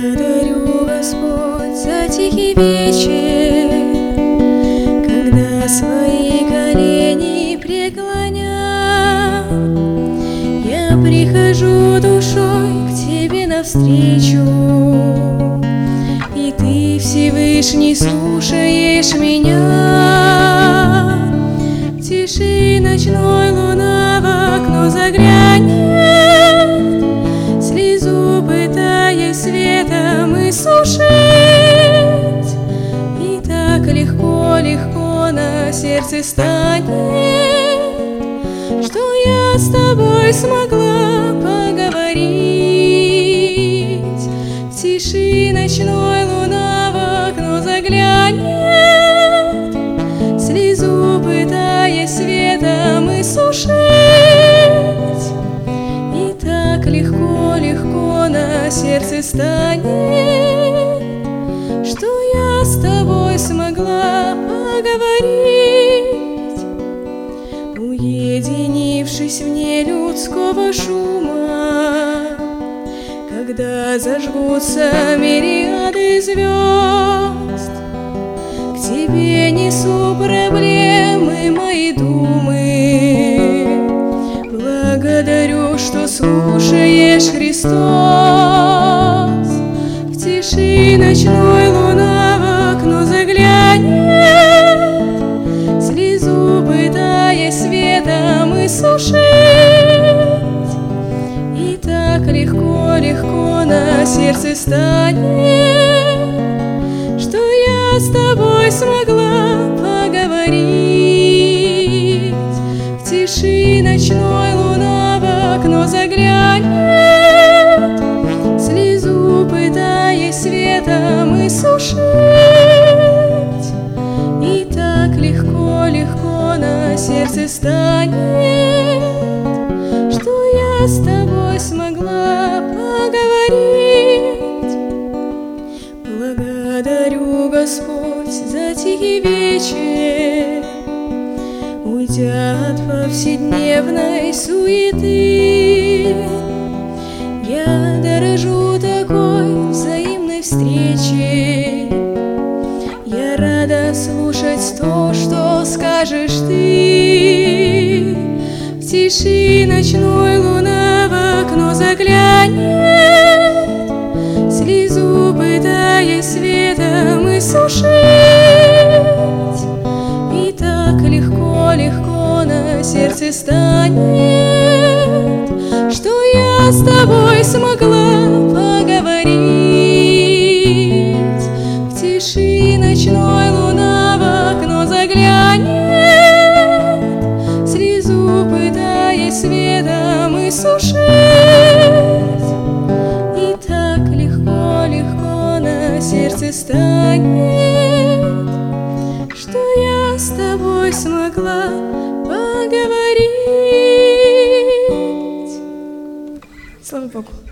Благодарю Господь за тихий вечер, Когда свои колени преклоня, Я прихожу душой к Тебе навстречу, И Ты, Всевышний, слушаешь меня. И так легко-легко на сердце станет, Что я с тобой смогла поговорить. В тиши ночной луна в окно заглянет, Слезу пытаясь светом и сушить. И так легко-легко на сердце станет, смогла поговорить, Уединившись вне людского шума, Когда зажгутся мириады звезд, К тебе несу проблемы мои думы. Благодарю, что слушаешь Христос В тиши ночной сердце станет, Что я с тобой смогла поговорить. В тиши ночной луна в окно заглянет, Слезу пытаясь светом и сушить. И так легко-легко на сердце станет, с тобой смогла тихий вечер, Уйдя от повседневной суеты. Я дорожу такой взаимной встречей, Я рада слушать то, что скажешь ты. В тиши ночной луны окно заглянет, Слезу пытаясь светом и сушить. С тобой смогла поговорить. В тиши ночной луна в окно заглянет, Слезу пытаясь светом и сушить. сердце станет, что я с тобой смогла Богу.